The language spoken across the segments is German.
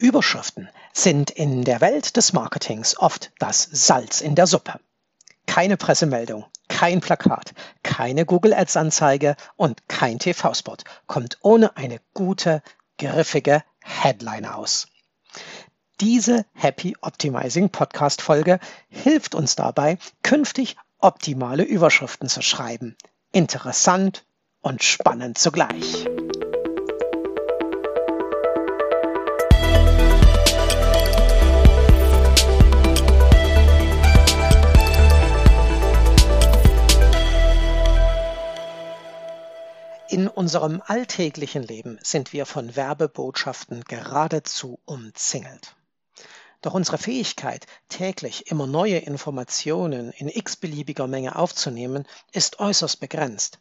Überschriften sind in der Welt des Marketings oft das Salz in der Suppe. Keine Pressemeldung, kein Plakat, keine Google Ads Anzeige und kein TV-Spot kommt ohne eine gute, griffige Headline aus. Diese Happy Optimizing Podcast Folge hilft uns dabei, künftig optimale Überschriften zu schreiben. Interessant und spannend zugleich. Unserem alltäglichen Leben sind wir von Werbebotschaften geradezu umzingelt. Doch unsere Fähigkeit, täglich immer neue Informationen in x-beliebiger Menge aufzunehmen, ist äußerst begrenzt.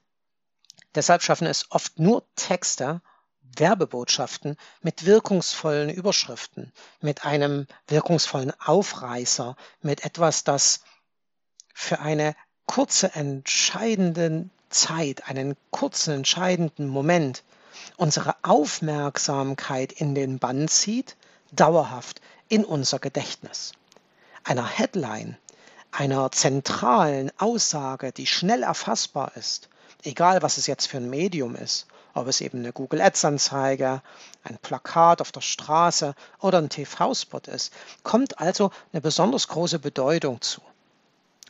Deshalb schaffen es oft nur Texte, Werbebotschaften mit wirkungsvollen Überschriften, mit einem wirkungsvollen Aufreißer, mit etwas, das für eine kurze entscheidende Zeit, einen kurzen entscheidenden Moment unsere Aufmerksamkeit in den Bann zieht, dauerhaft in unser Gedächtnis. Einer Headline, einer zentralen Aussage, die schnell erfassbar ist, egal was es jetzt für ein Medium ist, ob es eben eine Google Ads Anzeige, ein Plakat auf der Straße oder ein TV-Spot ist, kommt also eine besonders große Bedeutung zu.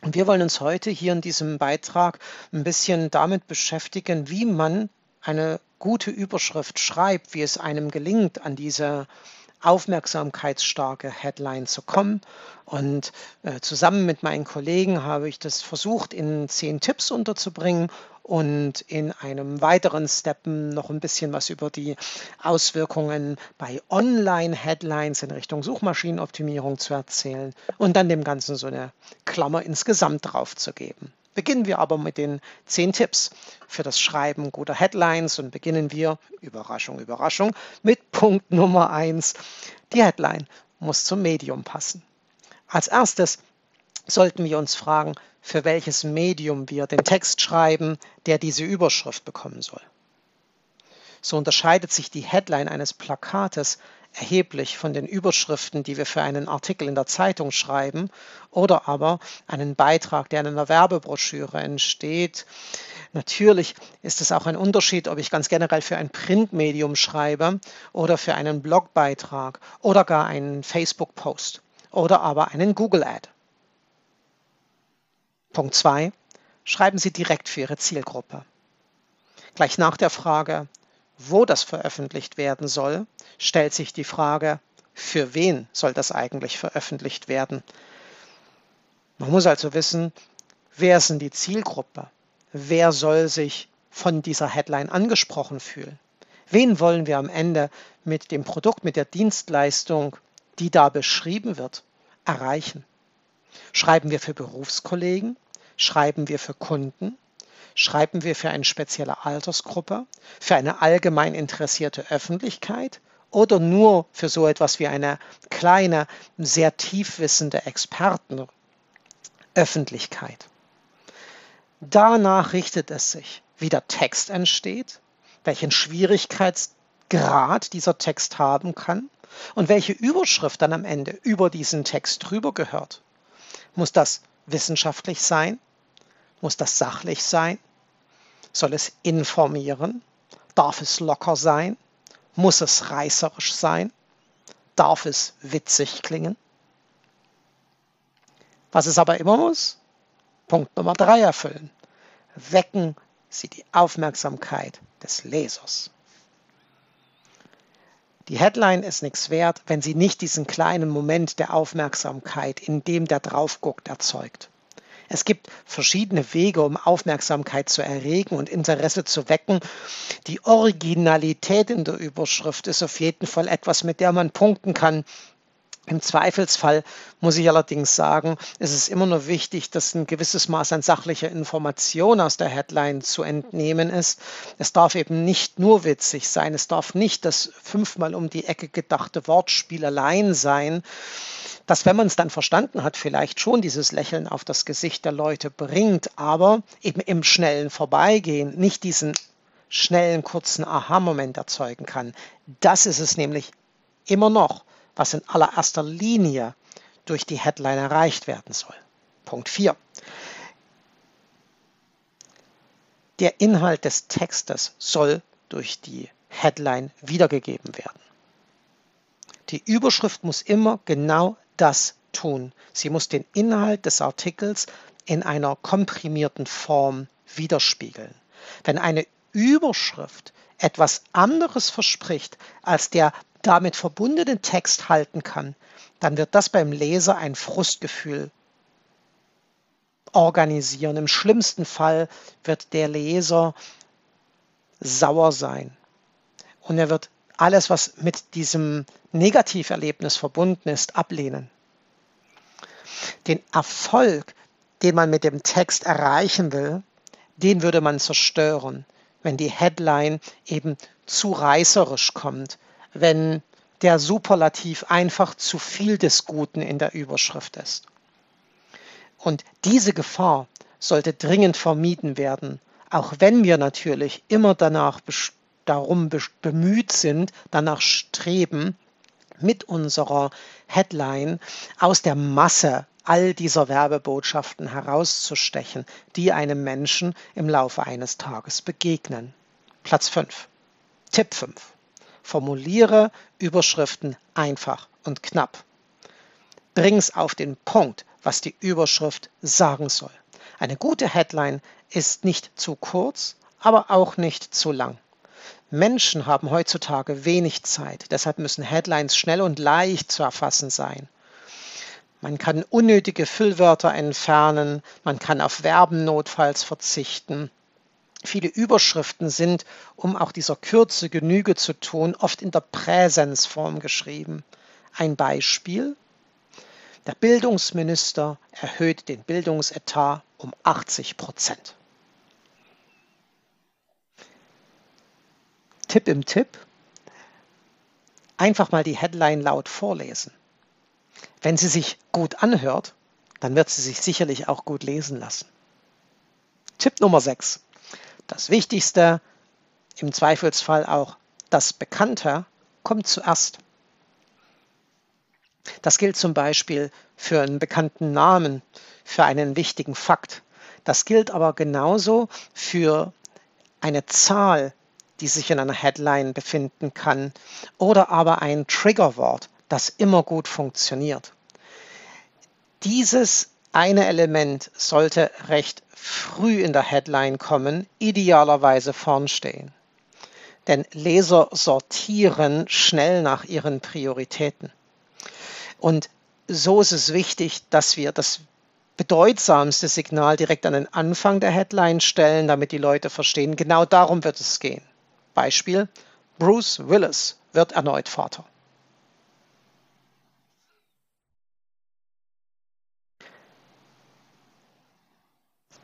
Und wir wollen uns heute hier in diesem Beitrag ein bisschen damit beschäftigen, wie man eine gute Überschrift schreibt, wie es einem gelingt, an diese aufmerksamkeitsstarke Headline zu kommen. Und äh, zusammen mit meinen Kollegen habe ich das versucht, in zehn Tipps unterzubringen und in einem weiteren Steppen noch ein bisschen was über die Auswirkungen bei Online-Headlines in Richtung Suchmaschinenoptimierung zu erzählen und dann dem Ganzen so eine Klammer insgesamt drauf zu geben. Beginnen wir aber mit den zehn Tipps für das Schreiben guter Headlines und beginnen wir, Überraschung, Überraschung, mit Punkt Nummer eins. Die Headline muss zum Medium passen. Als erstes sollten wir uns fragen, für welches Medium wir den Text schreiben, der diese Überschrift bekommen soll. So unterscheidet sich die Headline eines Plakates erheblich von den Überschriften, die wir für einen Artikel in der Zeitung schreiben oder aber einen Beitrag, der in einer Werbebroschüre entsteht. Natürlich ist es auch ein Unterschied, ob ich ganz generell für ein Printmedium schreibe oder für einen Blogbeitrag oder gar einen Facebook-Post oder aber einen Google-Ad. Punkt 2. Schreiben Sie direkt für Ihre Zielgruppe. Gleich nach der Frage, wo das veröffentlicht werden soll, stellt sich die Frage, für wen soll das eigentlich veröffentlicht werden? Man muss also wissen, wer ist denn die Zielgruppe? Wer soll sich von dieser Headline angesprochen fühlen? Wen wollen wir am Ende mit dem Produkt, mit der Dienstleistung, die da beschrieben wird, erreichen? Schreiben wir für Berufskollegen? Schreiben wir für Kunden? Schreiben wir für eine spezielle Altersgruppe? Für eine allgemein interessierte Öffentlichkeit? Oder nur für so etwas wie eine kleine, sehr tiefwissende Expertenöffentlichkeit? Danach richtet es sich, wie der Text entsteht, welchen Schwierigkeitsgrad dieser Text haben kann und welche Überschrift dann am Ende über diesen Text drüber gehört. Muss das wissenschaftlich sein? Muss das sachlich sein? Soll es informieren? Darf es locker sein? Muss es reißerisch sein? Darf es witzig klingen? Was es aber immer muss? Punkt Nummer drei erfüllen. Wecken Sie die Aufmerksamkeit des Lesers. Die Headline ist nichts wert, wenn sie nicht diesen kleinen Moment der Aufmerksamkeit, in dem der drauf guckt, erzeugt. Es gibt verschiedene Wege, um Aufmerksamkeit zu erregen und Interesse zu wecken. Die Originalität in der Überschrift ist auf jeden Fall etwas, mit der man punkten kann. Im Zweifelsfall muss ich allerdings sagen, es ist immer nur wichtig, dass ein gewisses Maß an sachlicher Information aus der Headline zu entnehmen ist. Es darf eben nicht nur witzig sein, es darf nicht das fünfmal um die Ecke gedachte Wortspiel allein sein, das, wenn man es dann verstanden hat, vielleicht schon dieses Lächeln auf das Gesicht der Leute bringt, aber eben im schnellen Vorbeigehen nicht diesen schnellen, kurzen Aha-Moment erzeugen kann. Das ist es nämlich immer noch was in allererster Linie durch die Headline erreicht werden soll. Punkt 4. Der Inhalt des Textes soll durch die Headline wiedergegeben werden. Die Überschrift muss immer genau das tun. Sie muss den Inhalt des Artikels in einer komprimierten Form widerspiegeln. Wenn eine Überschrift etwas anderes verspricht, als der damit verbundene Text halten kann, dann wird das beim Leser ein Frustgefühl organisieren. Im schlimmsten Fall wird der Leser sauer sein und er wird alles, was mit diesem Negativerlebnis verbunden ist, ablehnen. Den Erfolg, den man mit dem Text erreichen will, den würde man zerstören, wenn die Headline eben zu reißerisch kommt, wenn der Superlativ einfach zu viel des Guten in der Überschrift ist. Und diese Gefahr sollte dringend vermieden werden, auch wenn wir natürlich immer danach darum bemüht sind, danach streben, mit unserer Headline aus der Masse all dieser Werbebotschaften herauszustechen, die einem Menschen im Laufe eines Tages begegnen. Platz 5. Tipp 5. Formuliere Überschriften einfach und knapp. Bring's auf den Punkt, was die Überschrift sagen soll. Eine gute Headline ist nicht zu kurz, aber auch nicht zu lang. Menschen haben heutzutage wenig Zeit, deshalb müssen Headlines schnell und leicht zu erfassen sein. Man kann unnötige Füllwörter entfernen, man kann auf Verben notfalls verzichten. Viele Überschriften sind, um auch dieser Kürze Genüge zu tun, oft in der Präsensform geschrieben. Ein Beispiel. Der Bildungsminister erhöht den Bildungsetat um 80 Prozent. Tipp im Tipp. Einfach mal die Headline laut vorlesen. Wenn sie sich gut anhört, dann wird sie sich sicherlich auch gut lesen lassen. Tipp Nummer 6. Das Wichtigste, im Zweifelsfall auch das Bekannte, kommt zuerst. Das gilt zum Beispiel für einen bekannten Namen, für einen wichtigen Fakt. Das gilt aber genauso für eine Zahl, die sich in einer Headline befinden kann, oder aber ein Triggerwort, das immer gut funktioniert. Dieses eine Element sollte recht früh in der Headline kommen, idealerweise vorn stehen. Denn Leser sortieren schnell nach ihren Prioritäten. Und so ist es wichtig, dass wir das bedeutsamste Signal direkt an den Anfang der Headline stellen, damit die Leute verstehen, genau darum wird es gehen. Beispiel, Bruce Willis wird erneut Vater.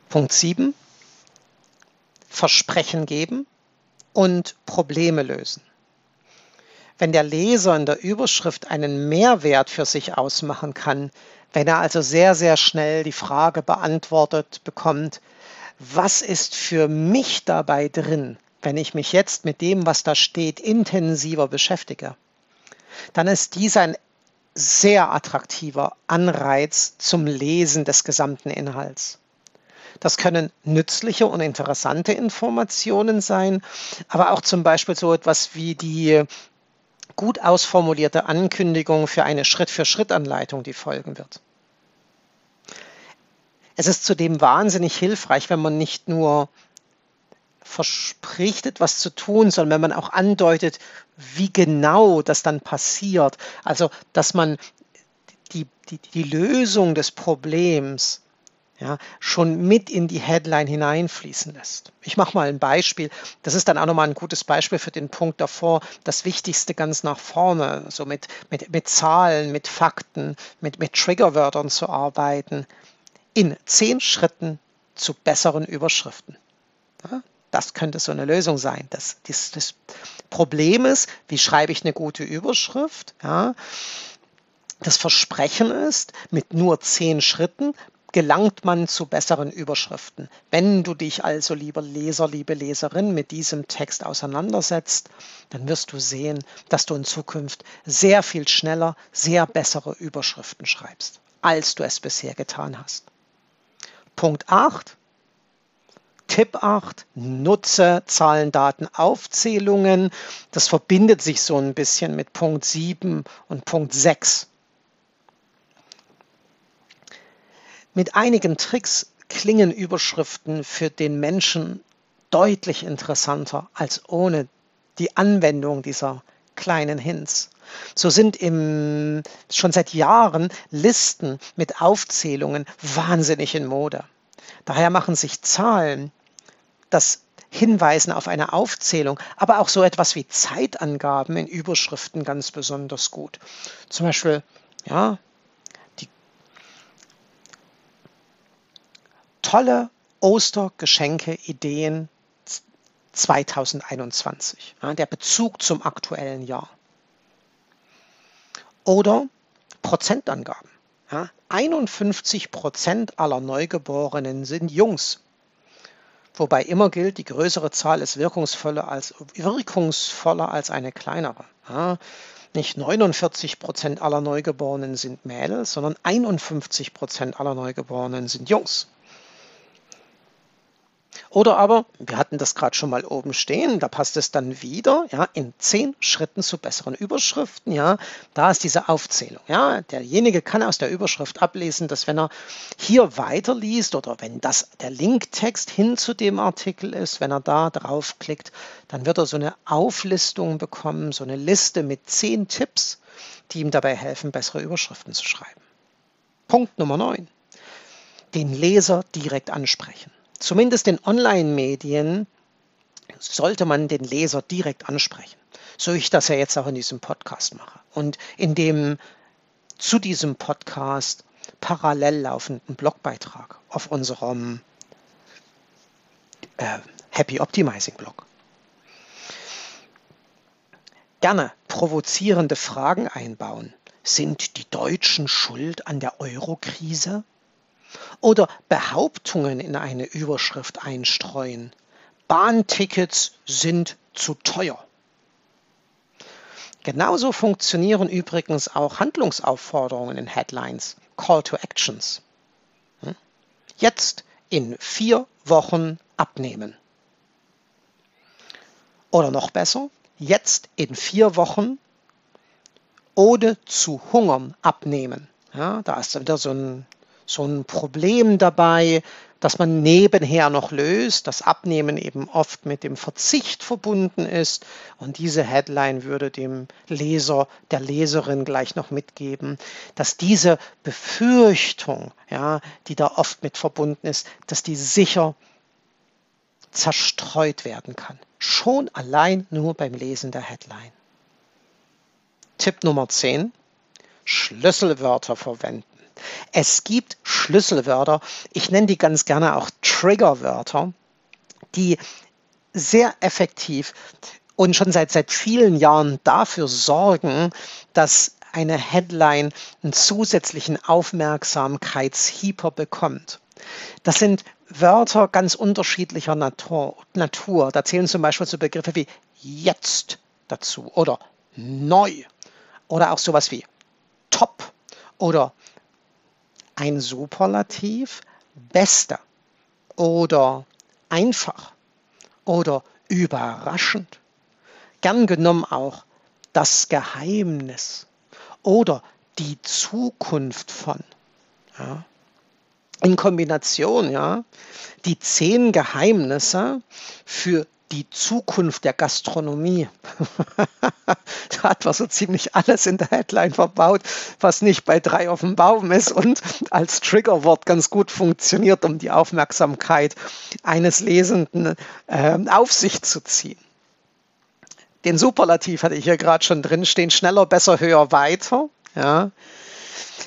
Punkt 7. Versprechen geben und Probleme lösen. Wenn der Leser in der Überschrift einen Mehrwert für sich ausmachen kann, wenn er also sehr, sehr schnell die Frage beantwortet bekommt, was ist für mich dabei drin, wenn ich mich jetzt mit dem, was da steht, intensiver beschäftige, dann ist dies ein sehr attraktiver Anreiz zum Lesen des gesamten Inhalts. Das können nützliche und interessante Informationen sein, aber auch zum Beispiel so etwas wie die gut ausformulierte Ankündigung für eine Schritt-für-Schritt-Anleitung, die folgen wird. Es ist zudem wahnsinnig hilfreich, wenn man nicht nur verspricht, etwas zu tun, sondern wenn man auch andeutet, wie genau das dann passiert. Also, dass man die, die, die Lösung des Problems ja, schon mit in die Headline hineinfließen lässt. Ich mache mal ein Beispiel. Das ist dann auch nochmal ein gutes Beispiel für den Punkt davor, das Wichtigste ganz nach vorne, so mit, mit, mit Zahlen, mit Fakten, mit, mit Triggerwörtern zu arbeiten, in zehn Schritten zu besseren Überschriften. Ja, das könnte so eine Lösung sein. Das, das, das Problem ist, wie schreibe ich eine gute Überschrift? Ja, das Versprechen ist, mit nur zehn Schritten gelangt man zu besseren Überschriften. Wenn du dich also, lieber Leser, liebe Leserin, mit diesem Text auseinandersetzt, dann wirst du sehen, dass du in Zukunft sehr viel schneller, sehr bessere Überschriften schreibst, als du es bisher getan hast. Punkt 8. Tipp 8, nutze Zahlen, Daten, Aufzählungen. Das verbindet sich so ein bisschen mit Punkt 7 und Punkt 6. Mit einigen Tricks klingen Überschriften für den Menschen deutlich interessanter als ohne die Anwendung dieser kleinen Hints. So sind im, schon seit Jahren Listen mit Aufzählungen wahnsinnig in Mode. Daher machen sich Zahlen, das Hinweisen auf eine Aufzählung, aber auch so etwas wie Zeitangaben in Überschriften ganz besonders gut. Zum Beispiel, ja, tolle Ostergeschenke-Ideen 2021. Ja, der Bezug zum aktuellen Jahr. Oder Prozentangaben. Ja, 51 Prozent aller Neugeborenen sind Jungs. Wobei immer gilt, die größere Zahl ist wirkungsvoller als, wirkungsvoller als eine kleinere. Ja, nicht 49 Prozent aller Neugeborenen sind Mädels, sondern 51 Prozent aller Neugeborenen sind Jungs. Oder aber, wir hatten das gerade schon mal oben stehen, da passt es dann wieder, ja, in zehn Schritten zu besseren Überschriften, ja, da ist diese Aufzählung, ja, derjenige kann aus der Überschrift ablesen, dass wenn er hier weiterliest oder wenn das der Linktext hin zu dem Artikel ist, wenn er da draufklickt, dann wird er so eine Auflistung bekommen, so eine Liste mit zehn Tipps, die ihm dabei helfen, bessere Überschriften zu schreiben. Punkt Nummer 9. Den Leser direkt ansprechen zumindest in Online-Medien sollte man den Leser direkt ansprechen. So ich das ja jetzt auch in diesem Podcast mache. Und in dem zu diesem Podcast parallel laufenden Blogbeitrag auf unserem äh, Happy Optimizing Blog. Gerne provozierende Fragen einbauen. Sind die Deutschen schuld an der Euro-Krise? Oder Behauptungen in eine Überschrift einstreuen. Bahntickets sind zu teuer. Genauso funktionieren übrigens auch Handlungsaufforderungen in Headlines, Call to Actions. Hm? Jetzt in vier Wochen abnehmen. Oder noch besser, jetzt in vier Wochen ohne zu hungern abnehmen. Ja, da ist wieder so ein so ein Problem dabei, das man nebenher noch löst, das Abnehmen eben oft mit dem Verzicht verbunden ist. Und diese Headline würde dem Leser, der Leserin gleich noch mitgeben, dass diese Befürchtung, ja, die da oft mit verbunden ist, dass die sicher zerstreut werden kann. Schon allein nur beim Lesen der Headline. Tipp Nummer 10. Schlüsselwörter verwenden. Es gibt Schlüsselwörter, ich nenne die ganz gerne auch Triggerwörter, die sehr effektiv und schon seit, seit vielen Jahren dafür sorgen, dass eine Headline einen zusätzlichen Aufmerksamkeitshieper bekommt. Das sind Wörter ganz unterschiedlicher Natur. Natur. Da zählen zum Beispiel so Begriffe wie jetzt dazu oder neu oder auch sowas wie top oder ein Superlativ bester oder einfach oder überraschend. Gern genommen auch das Geheimnis oder die Zukunft von. Ja. In Kombination, ja, die zehn Geheimnisse für die Zukunft der Gastronomie. da hat man so ziemlich alles in der Headline verbaut, was nicht bei drei auf dem Baum ist und als Triggerwort ganz gut funktioniert, um die Aufmerksamkeit eines Lesenden äh, auf sich zu ziehen. Den Superlativ hatte ich hier gerade schon drin stehen, schneller, besser, höher, weiter. Ja.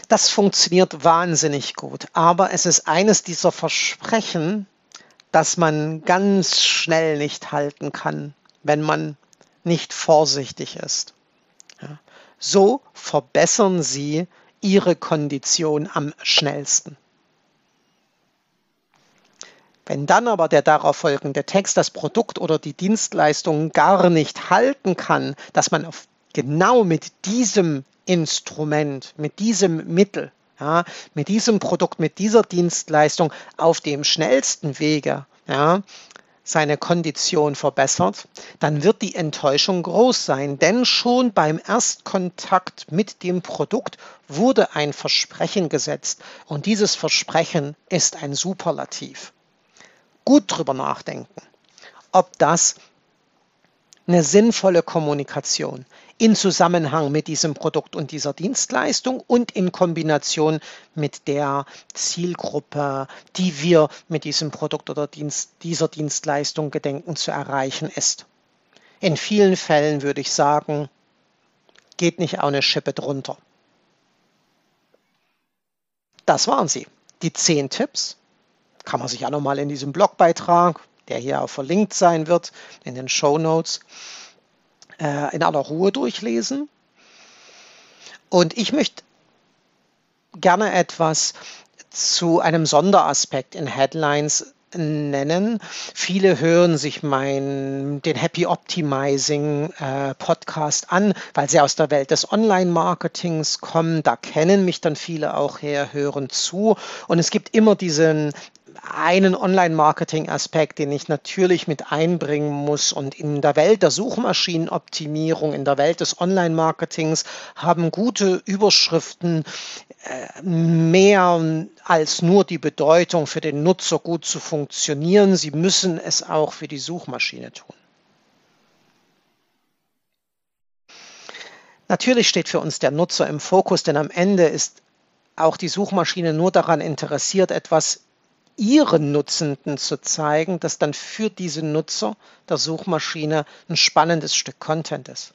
Das funktioniert wahnsinnig gut, aber es ist eines dieser Versprechen, das man ganz schnell nicht halten kann, wenn man nicht vorsichtig ist. Ja. So verbessern Sie Ihre Kondition am schnellsten. Wenn dann aber der darauf folgende Text das Produkt oder die Dienstleistung gar nicht halten kann, dass man auf, genau mit diesem Instrument, mit diesem Mittel, ja, mit diesem Produkt, mit dieser Dienstleistung auf dem schnellsten Wege ja, seine Kondition verbessert, dann wird die Enttäuschung groß sein, denn schon beim Erstkontakt mit dem Produkt wurde ein Versprechen gesetzt und dieses Versprechen ist ein Superlativ. Gut drüber nachdenken, ob das eine sinnvolle Kommunikation in Zusammenhang mit diesem Produkt und dieser Dienstleistung und in Kombination mit der Zielgruppe, die wir mit diesem Produkt oder Dienst, dieser Dienstleistung gedenken zu erreichen ist. In vielen Fällen würde ich sagen, geht nicht auch eine Schippe drunter. Das waren sie. Die zehn Tipps. Kann man sich auch nochmal in diesem Blogbeitrag der hier auch verlinkt sein wird in den Show Notes, äh, in aller Ruhe durchlesen. Und ich möchte gerne etwas zu einem Sonderaspekt in Headlines nennen. Viele hören sich mein, den Happy Optimizing äh, Podcast an, weil sie aus der Welt des Online-Marketings kommen. Da kennen mich dann viele auch her, hören zu. Und es gibt immer diesen einen Online-Marketing-Aspekt, den ich natürlich mit einbringen muss. Und in der Welt der Suchmaschinenoptimierung, in der Welt des Online-Marketings haben gute Überschriften äh, mehr als nur die Bedeutung für den Nutzer gut zu funktionieren. Sie müssen es auch für die Suchmaschine tun. Natürlich steht für uns der Nutzer im Fokus, denn am Ende ist auch die Suchmaschine nur daran interessiert, etwas ihren Nutzenden zu zeigen, das dann für diese Nutzer der Suchmaschine ein spannendes Stück Content ist.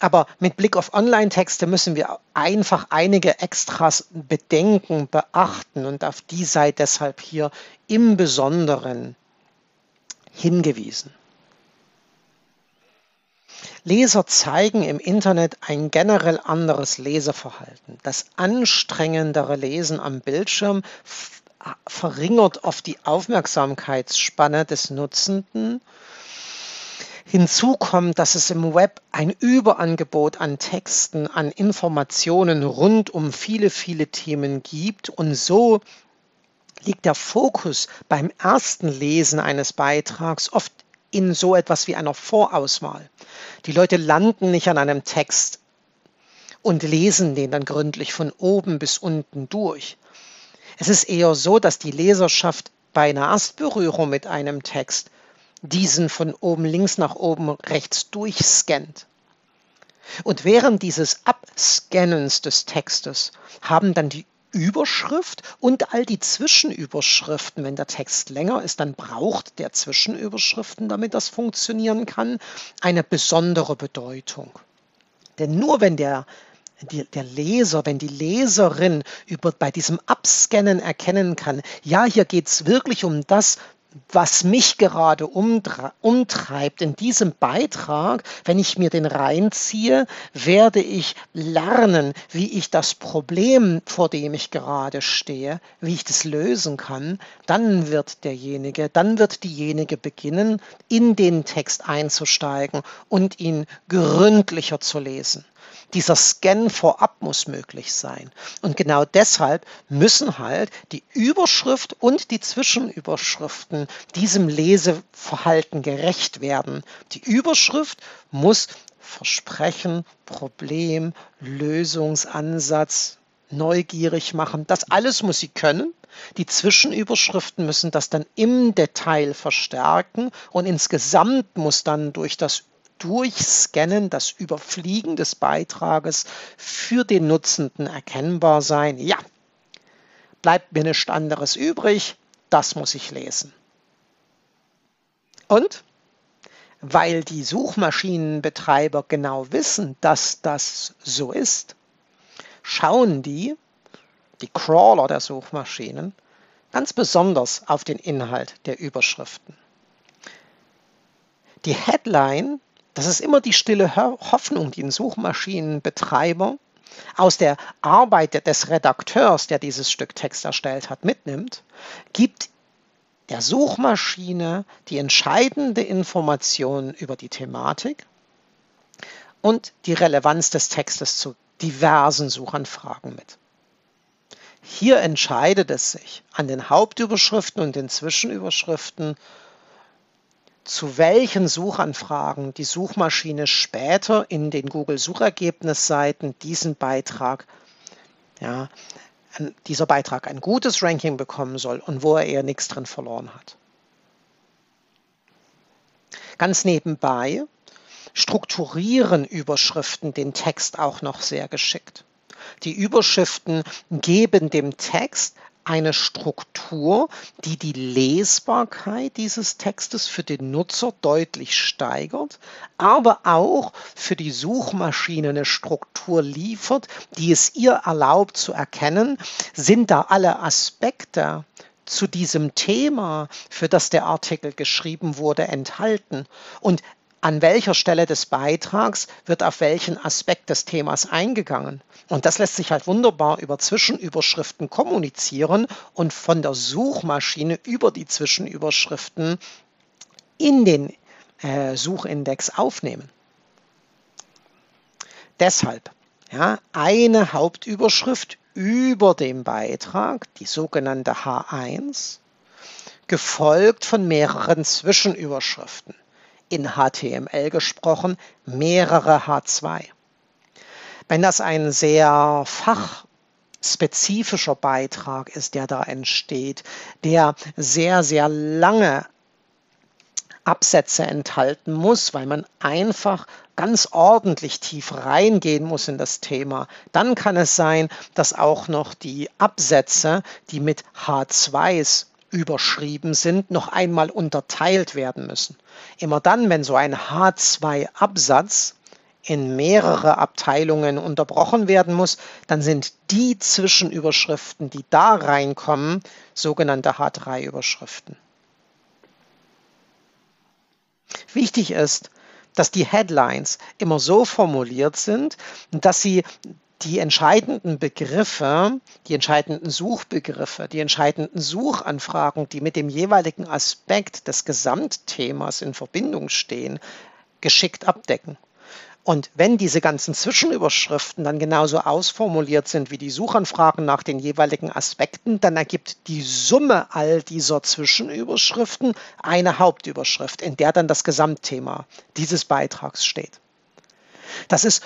Aber mit Blick auf Online-Texte müssen wir einfach einige Extras bedenken, beachten und auf die sei deshalb hier im Besonderen hingewiesen. Leser zeigen im Internet ein generell anderes Leseverhalten. Das anstrengendere Lesen am Bildschirm verringert oft die Aufmerksamkeitsspanne des Nutzenden. Hinzu kommt, dass es im Web ein Überangebot an Texten, an Informationen rund um viele, viele Themen gibt und so liegt der Fokus beim ersten Lesen eines Beitrags oft in so etwas wie einer Vorauswahl. Die Leute landen nicht an einem Text und lesen den dann gründlich von oben bis unten durch. Es ist eher so, dass die Leserschaft bei einer Erstberührung mit einem Text diesen von oben links nach oben rechts durchscannt. Und während dieses Abscannens des Textes haben dann die Überschrift und all die Zwischenüberschriften. Wenn der Text länger ist, dann braucht der Zwischenüberschriften, damit das funktionieren kann, eine besondere Bedeutung. Denn nur wenn der, der Leser, wenn die Leserin über, bei diesem Abscannen erkennen kann, ja, hier geht es wirklich um das, was mich gerade umtreibt in diesem Beitrag, wenn ich mir den reinziehe, werde ich lernen, wie ich das Problem, vor dem ich gerade stehe, wie ich das lösen kann. Dann wird derjenige, dann wird diejenige beginnen, in den Text einzusteigen und ihn gründlicher zu lesen. Dieser Scan vorab muss möglich sein. Und genau deshalb müssen halt die Überschrift und die Zwischenüberschriften diesem Leseverhalten gerecht werden. Die Überschrift muss Versprechen, Problem, Lösungsansatz, neugierig machen. Das alles muss sie können. Die Zwischenüberschriften müssen das dann im Detail verstärken und insgesamt muss dann durch das Durchscannen, das Überfliegen des Beitrages für den Nutzenden erkennbar sein. Ja, bleibt mir nichts anderes übrig, das muss ich lesen. Und weil die Suchmaschinenbetreiber genau wissen, dass das so ist, schauen die, die Crawler der Suchmaschinen, ganz besonders auf den Inhalt der Überschriften. Die Headline das ist immer die stille Hoffnung, die ein Suchmaschinenbetreiber aus der Arbeit des Redakteurs, der dieses Stück Text erstellt hat, mitnimmt, gibt der Suchmaschine die entscheidende Information über die Thematik und die Relevanz des Textes zu diversen Suchanfragen mit. Hier entscheidet es sich an den Hauptüberschriften und den Zwischenüberschriften, zu welchen Suchanfragen die Suchmaschine später in den Google-Suchergebnisseiten diesen Beitrag, ja, dieser Beitrag ein gutes Ranking bekommen soll und wo er eher nichts drin verloren hat. Ganz nebenbei strukturieren Überschriften den Text auch noch sehr geschickt. Die Überschriften geben dem Text eine Struktur, die die Lesbarkeit dieses Textes für den Nutzer deutlich steigert, aber auch für die Suchmaschine eine Struktur liefert, die es ihr erlaubt zu erkennen, sind da alle Aspekte zu diesem Thema, für das der Artikel geschrieben wurde, enthalten. Und an welcher Stelle des Beitrags wird auf welchen Aspekt des Themas eingegangen. Und das lässt sich halt wunderbar über Zwischenüberschriften kommunizieren und von der Suchmaschine über die Zwischenüberschriften in den äh, Suchindex aufnehmen. Deshalb ja, eine Hauptüberschrift über dem Beitrag, die sogenannte H1, gefolgt von mehreren Zwischenüberschriften in HTML gesprochen, mehrere H2. Wenn das ein sehr fachspezifischer Beitrag ist, der da entsteht, der sehr, sehr lange Absätze enthalten muss, weil man einfach ganz ordentlich tief reingehen muss in das Thema. Dann kann es sein, dass auch noch die Absätze, die mit H2s überschrieben sind, noch einmal unterteilt werden müssen. Immer dann, wenn so ein H2-Absatz in mehrere Abteilungen unterbrochen werden muss, dann sind die Zwischenüberschriften, die da reinkommen, sogenannte H3-Überschriften. Wichtig ist, dass die Headlines immer so formuliert sind, dass sie die entscheidenden Begriffe, die entscheidenden Suchbegriffe, die entscheidenden Suchanfragen, die mit dem jeweiligen Aspekt des Gesamtthemas in Verbindung stehen, geschickt abdecken. Und wenn diese ganzen Zwischenüberschriften dann genauso ausformuliert sind wie die Suchanfragen nach den jeweiligen Aspekten, dann ergibt die Summe all dieser Zwischenüberschriften eine Hauptüberschrift, in der dann das Gesamtthema dieses Beitrags steht. Das ist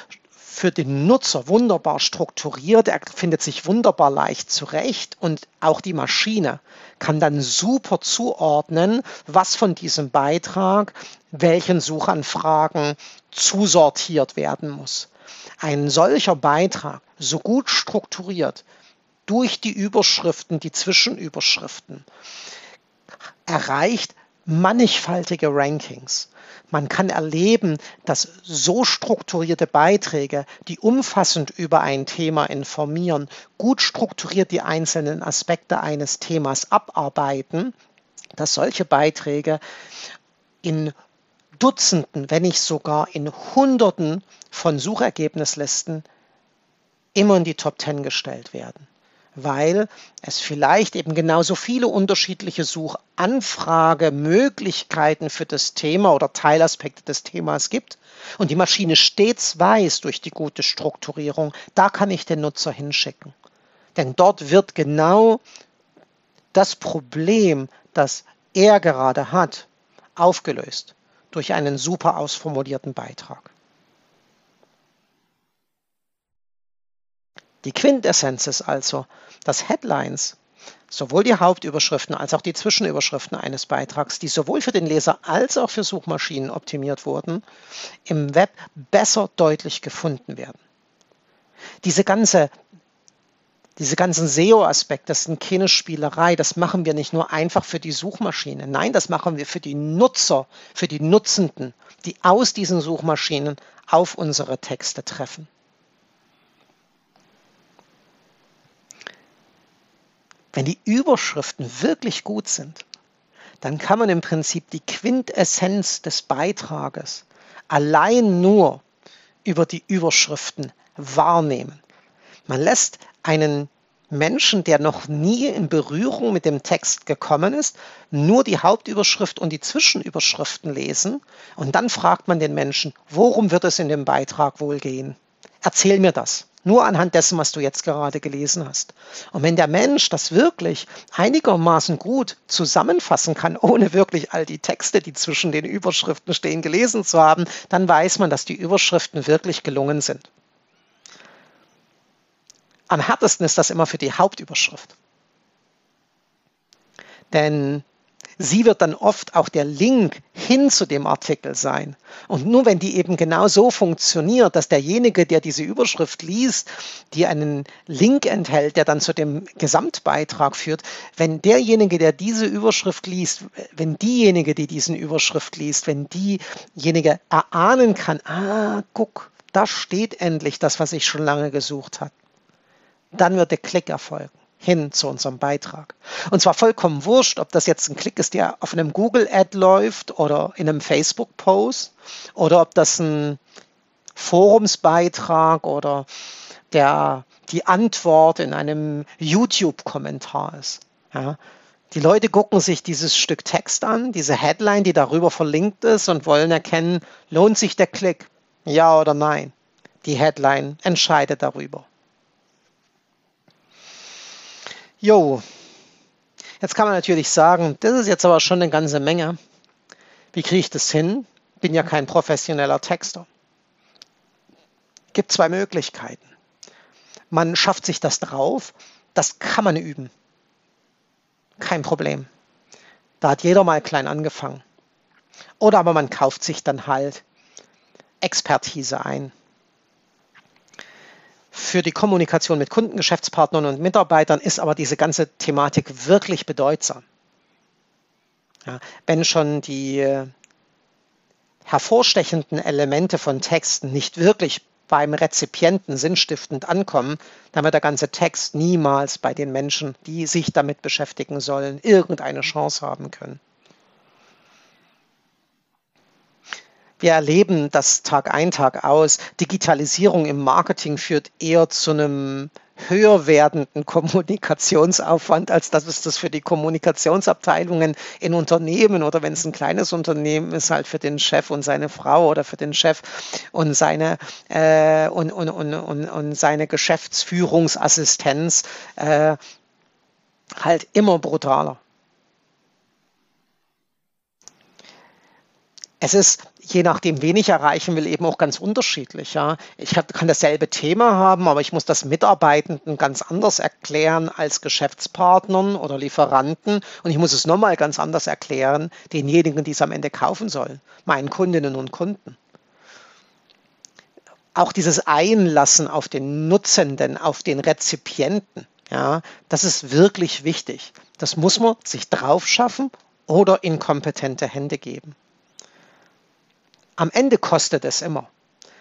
für den Nutzer wunderbar strukturiert, er findet sich wunderbar leicht zurecht und auch die Maschine kann dann super zuordnen, was von diesem Beitrag welchen Suchanfragen zusortiert werden muss. Ein solcher Beitrag, so gut strukturiert, durch die Überschriften, die Zwischenüberschriften, erreicht mannigfaltige Rankings. Man kann erleben, dass so strukturierte Beiträge, die umfassend über ein Thema informieren, gut strukturiert die einzelnen Aspekte eines Themas abarbeiten, dass solche Beiträge in Dutzenden, wenn nicht sogar in Hunderten von Suchergebnislisten immer in die Top Ten gestellt werden weil es vielleicht eben genauso viele unterschiedliche Suchanfragemöglichkeiten für das Thema oder Teilaspekte des Themas gibt und die Maschine stets weiß durch die gute Strukturierung, da kann ich den Nutzer hinschicken. Denn dort wird genau das Problem, das er gerade hat, aufgelöst durch einen super ausformulierten Beitrag. Die Quintessenz ist also, dass Headlines, sowohl die Hauptüberschriften als auch die Zwischenüberschriften eines Beitrags, die sowohl für den Leser als auch für Suchmaschinen optimiert wurden, im Web besser deutlich gefunden werden. Diese ganze diese ganzen SEO-Aspekte, das sind keine Spielerei, das machen wir nicht nur einfach für die Suchmaschine. Nein, das machen wir für die Nutzer, für die Nutzenden, die aus diesen Suchmaschinen auf unsere Texte treffen. Wenn die Überschriften wirklich gut sind, dann kann man im Prinzip die Quintessenz des Beitrages allein nur über die Überschriften wahrnehmen. Man lässt einen Menschen, der noch nie in Berührung mit dem Text gekommen ist, nur die Hauptüberschrift und die Zwischenüberschriften lesen und dann fragt man den Menschen, worum wird es in dem Beitrag wohl gehen? Erzähl mir das. Nur anhand dessen, was du jetzt gerade gelesen hast. Und wenn der Mensch das wirklich einigermaßen gut zusammenfassen kann, ohne wirklich all die Texte, die zwischen den Überschriften stehen, gelesen zu haben, dann weiß man, dass die Überschriften wirklich gelungen sind. Am härtesten ist das immer für die Hauptüberschrift. Denn sie wird dann oft auch der Link hin zu dem Artikel sein. Und nur wenn die eben genau so funktioniert, dass derjenige, der diese Überschrift liest, die einen Link enthält, der dann zu dem Gesamtbeitrag führt, wenn derjenige, der diese Überschrift liest, wenn diejenige, die diesen Überschrift liest, wenn diejenige erahnen kann, ah, guck, da steht endlich das, was ich schon lange gesucht habe dann wird der Klick erfolgen hin zu unserem Beitrag. Und zwar vollkommen wurscht, ob das jetzt ein Klick ist, der auf einem Google-Ad läuft oder in einem Facebook-Post oder ob das ein Forumsbeitrag oder der, die Antwort in einem YouTube-Kommentar ist. Ja. Die Leute gucken sich dieses Stück Text an, diese Headline, die darüber verlinkt ist und wollen erkennen, lohnt sich der Klick? Ja oder nein? Die Headline entscheidet darüber. Jo, jetzt kann man natürlich sagen, das ist jetzt aber schon eine ganze Menge. Wie kriege ich das hin? Bin ja kein professioneller Texter. Gibt zwei Möglichkeiten. Man schafft sich das drauf, das kann man üben. Kein Problem. Da hat jeder mal klein angefangen. Oder aber man kauft sich dann halt Expertise ein für die Kommunikation mit Kunden, Geschäftspartnern und Mitarbeitern ist aber diese ganze Thematik wirklich bedeutsam. Ja, wenn schon die äh, hervorstechenden Elemente von Texten nicht wirklich beim Rezipienten sinnstiftend ankommen, dann wird der ganze Text niemals bei den Menschen, die sich damit beschäftigen sollen, irgendeine Chance haben können. Wir erleben das Tag ein, Tag aus. Digitalisierung im Marketing führt eher zu einem höher werdenden Kommunikationsaufwand, als dass es das für die Kommunikationsabteilungen in Unternehmen oder wenn es ein kleines Unternehmen ist, halt für den Chef und seine Frau oder für den Chef und seine, äh, und, und, und, und, und seine Geschäftsführungsassistenz äh, halt immer brutaler. Es ist je nachdem, wen ich erreichen will, eben auch ganz unterschiedlich. Ja. Ich kann dasselbe Thema haben, aber ich muss das Mitarbeitenden ganz anders erklären als Geschäftspartnern oder Lieferanten. Und ich muss es nochmal ganz anders erklären denjenigen, die es am Ende kaufen sollen, meinen Kundinnen und Kunden. Auch dieses Einlassen auf den Nutzenden, auf den Rezipienten, ja, das ist wirklich wichtig. Das muss man sich drauf schaffen oder in kompetente Hände geben. Am Ende kostet es immer.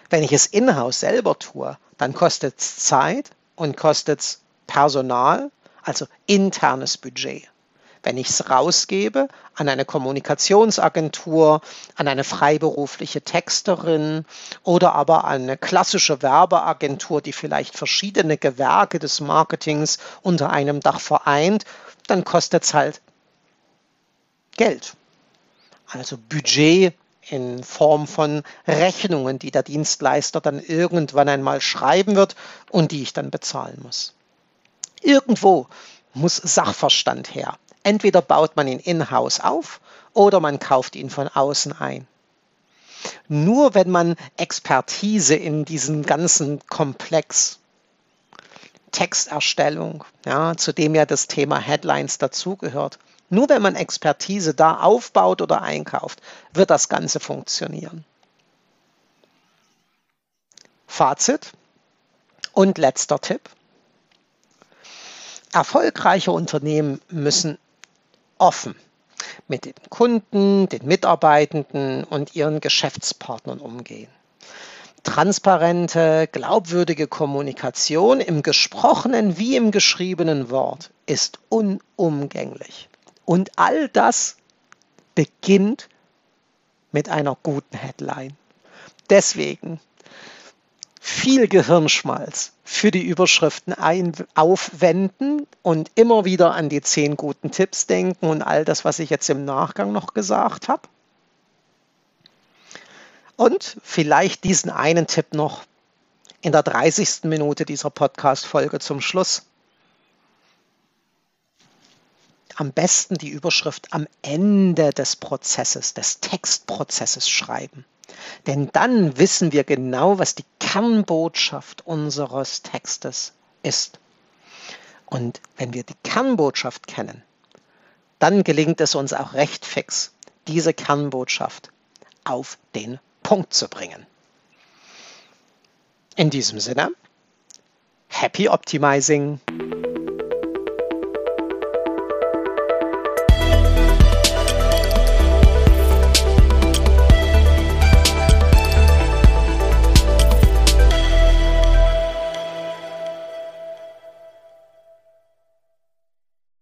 Wenn ich es in-house selber tue, dann kostet es Zeit und kostet es Personal, also internes Budget. Wenn ich es rausgebe an eine Kommunikationsagentur, an eine freiberufliche Texterin oder aber an eine klassische Werbeagentur, die vielleicht verschiedene Gewerke des Marketings unter einem Dach vereint, dann kostet es halt Geld. Also Budget in Form von Rechnungen, die der Dienstleister dann irgendwann einmal schreiben wird und die ich dann bezahlen muss. Irgendwo muss Sachverstand her. Entweder baut man ihn in-house auf oder man kauft ihn von außen ein. Nur wenn man Expertise in diesem ganzen Komplex Texterstellung, ja, zu dem ja das Thema Headlines dazugehört, nur wenn man Expertise da aufbaut oder einkauft, wird das Ganze funktionieren. Fazit und letzter Tipp. Erfolgreiche Unternehmen müssen offen mit den Kunden, den Mitarbeitenden und ihren Geschäftspartnern umgehen. Transparente, glaubwürdige Kommunikation im gesprochenen wie im geschriebenen Wort ist unumgänglich. Und all das beginnt mit einer guten Headline. Deswegen viel Gehirnschmalz für die Überschriften ein aufwenden und immer wieder an die zehn guten Tipps denken und all das, was ich jetzt im Nachgang noch gesagt habe. Und vielleicht diesen einen Tipp noch in der 30. Minute dieser Podcast-Folge zum Schluss. Am besten die Überschrift am Ende des Prozesses, des Textprozesses schreiben. Denn dann wissen wir genau, was die Kernbotschaft unseres Textes ist. Und wenn wir die Kernbotschaft kennen, dann gelingt es uns auch recht fix, diese Kernbotschaft auf den Punkt zu bringen. In diesem Sinne, happy optimizing!